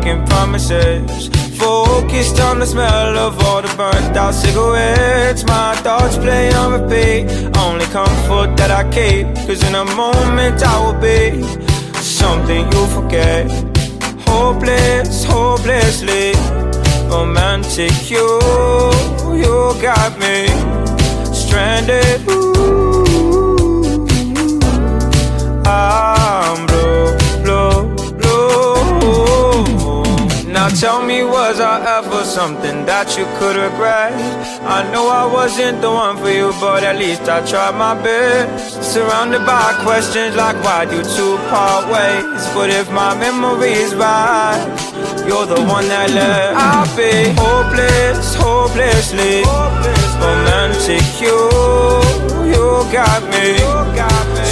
broken promises. Focused on the smell of all the burnt out cigarettes. My thoughts play on repeat. Only comfort that I keep. Cause in a moment I will be something you forget. Hopeless, hopelessly romantic. You, you got me stranded. Ooh, something that you could regret? I know I wasn't the one for you, but at least I tried my best. Surrounded by questions like why'd you two part ways? But if my memory is right, you're the one that left. I'll be hopeless, hopelessly romantic. You, you got me.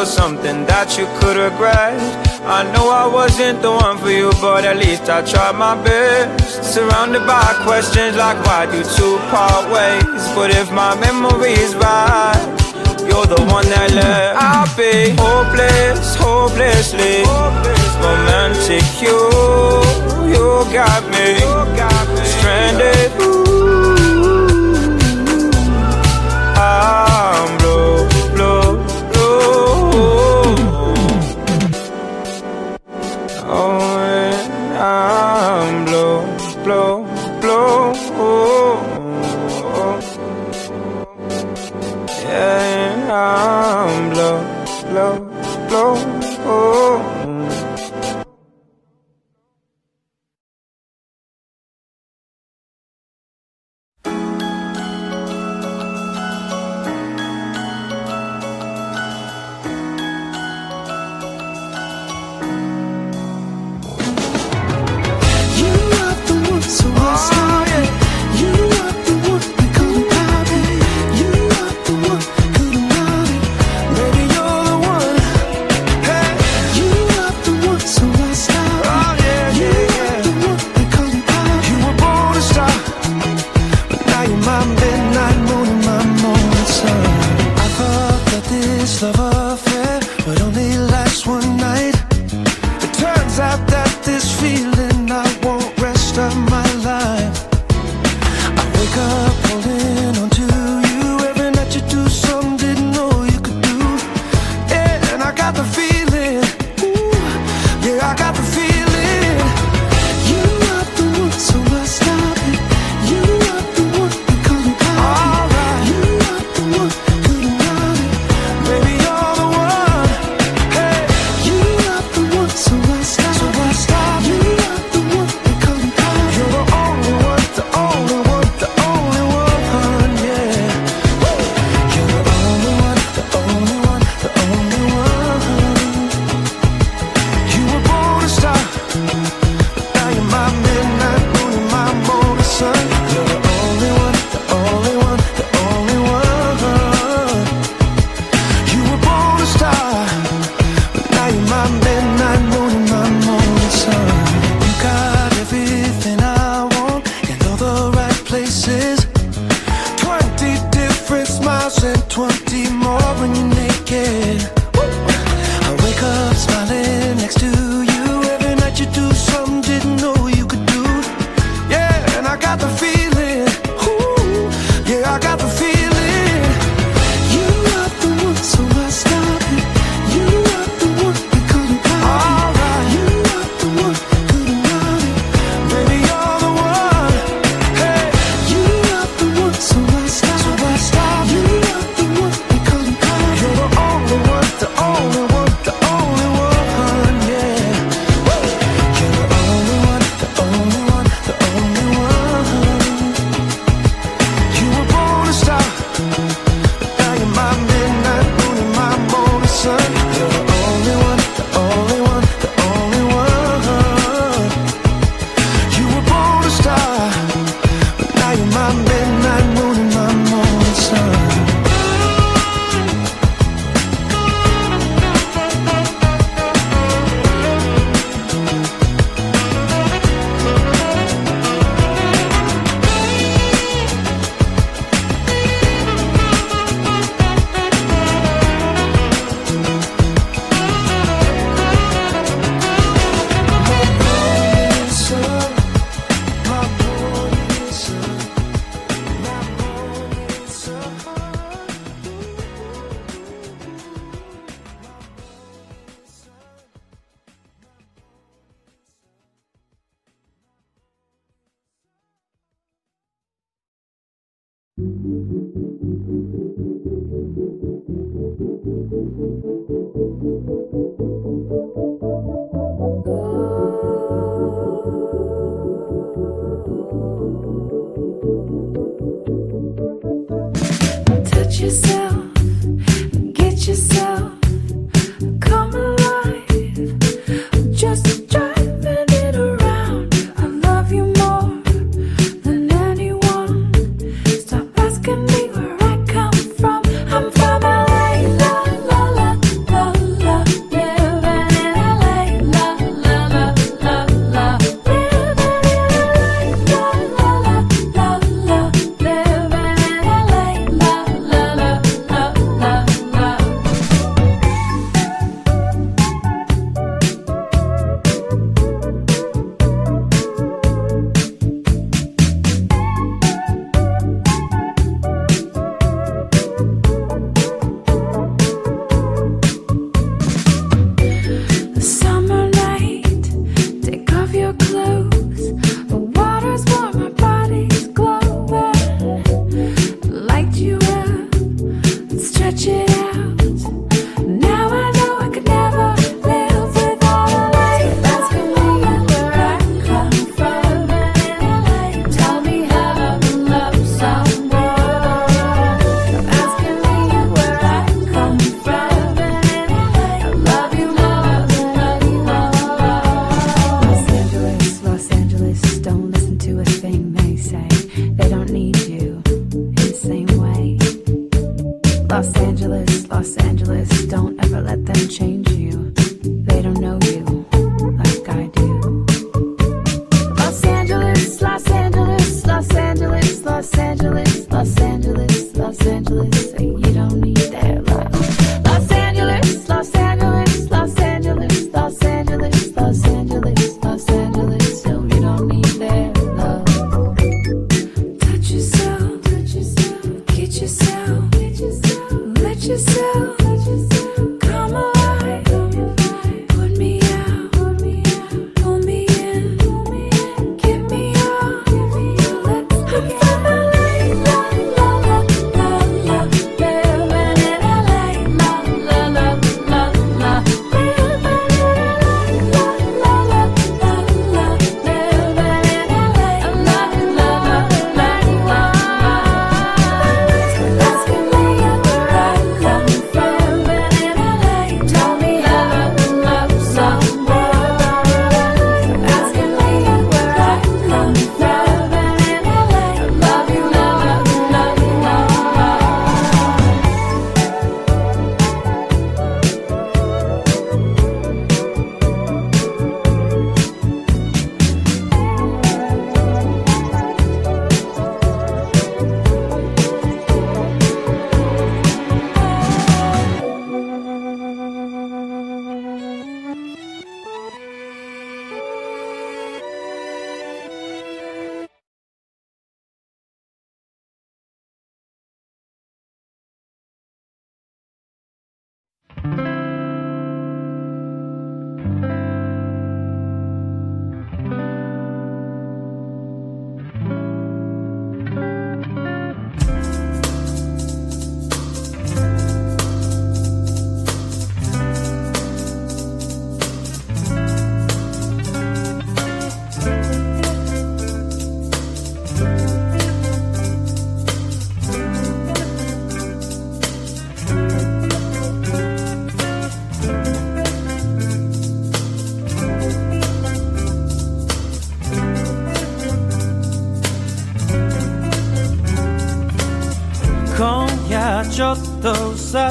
Ever something that you could regret? I know I wasn't the one for you, but at least I tried my best. Surrounded by questions like why do two part ways? But if my memory is right, you're the one that left. I'll be hopeless, hopelessly romantic. You, you got me stranded.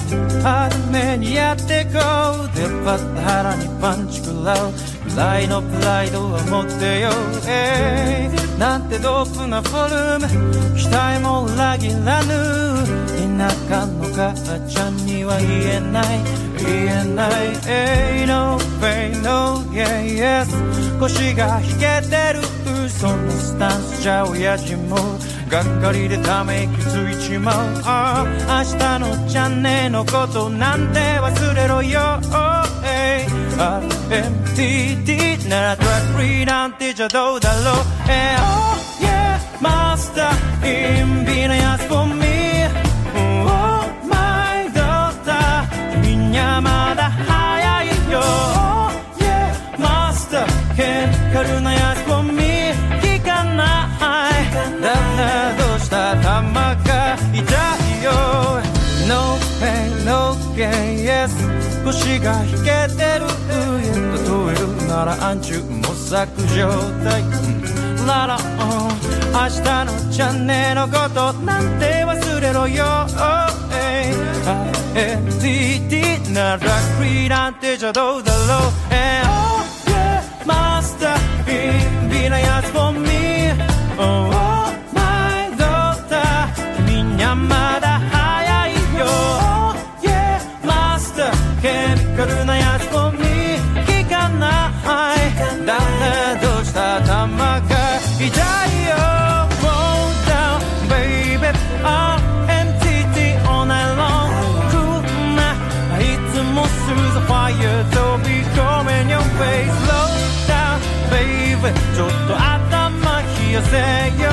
さ初めにやってこう出っ張った腹にパンチ食らう。ぐらいのプライドは持ってよ、えー、なんてドープなフォルム。期待も裏切らぬ。田舎の母ちゃんには言えない。言えない Ain't no pain no gain yes 腰が引けてるそのスタンスじゃ親父もがっかりでため息ついちまう。ああ明日のじゃねえのことなんて忘れろよ。RMTD ならトラックフリーなんてじゃどうだろう。Eh, Oh yeah master in Venus for me が痛いよ No pain no gain yes 腰が引けてる例えるなら暗中模索状態ララ明日のチャンネルのことなんて忘れろよ INDD ならクリーなんてじゃどうだろう And oh yeah master in ビなやつ for me Oh say you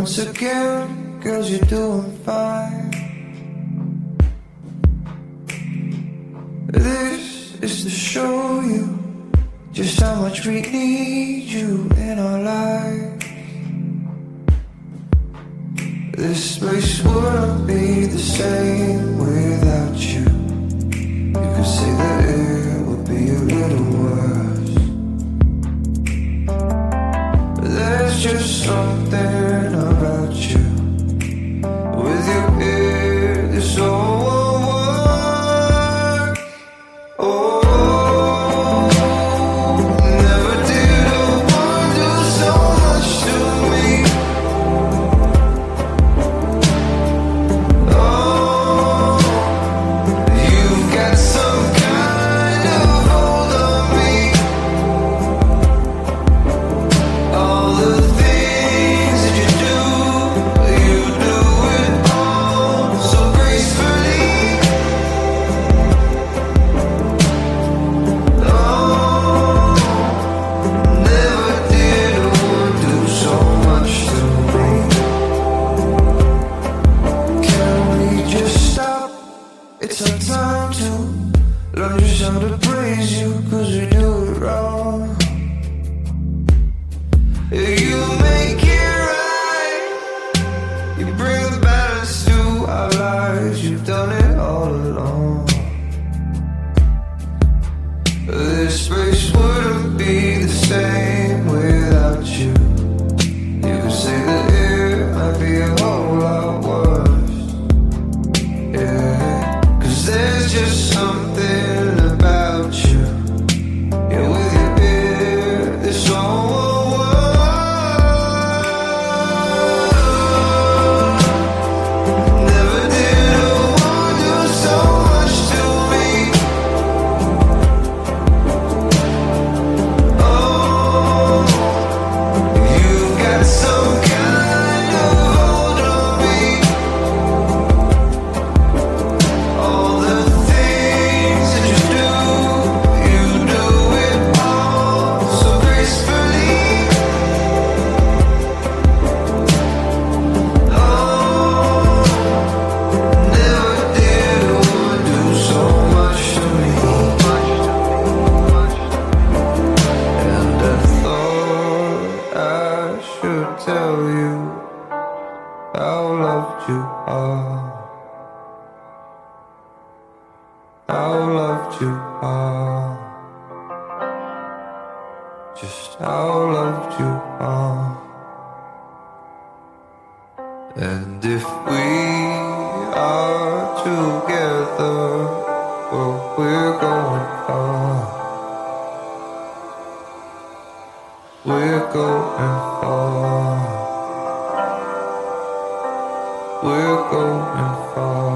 once again. Girls, you're doing fine. This is to show you just how much we need you in our lives. This place wouldn't be the same without you. You could say that it would be a little worse. There's just something just how loved you are. And if we are together, well, we're going far. We're going far. We're going far.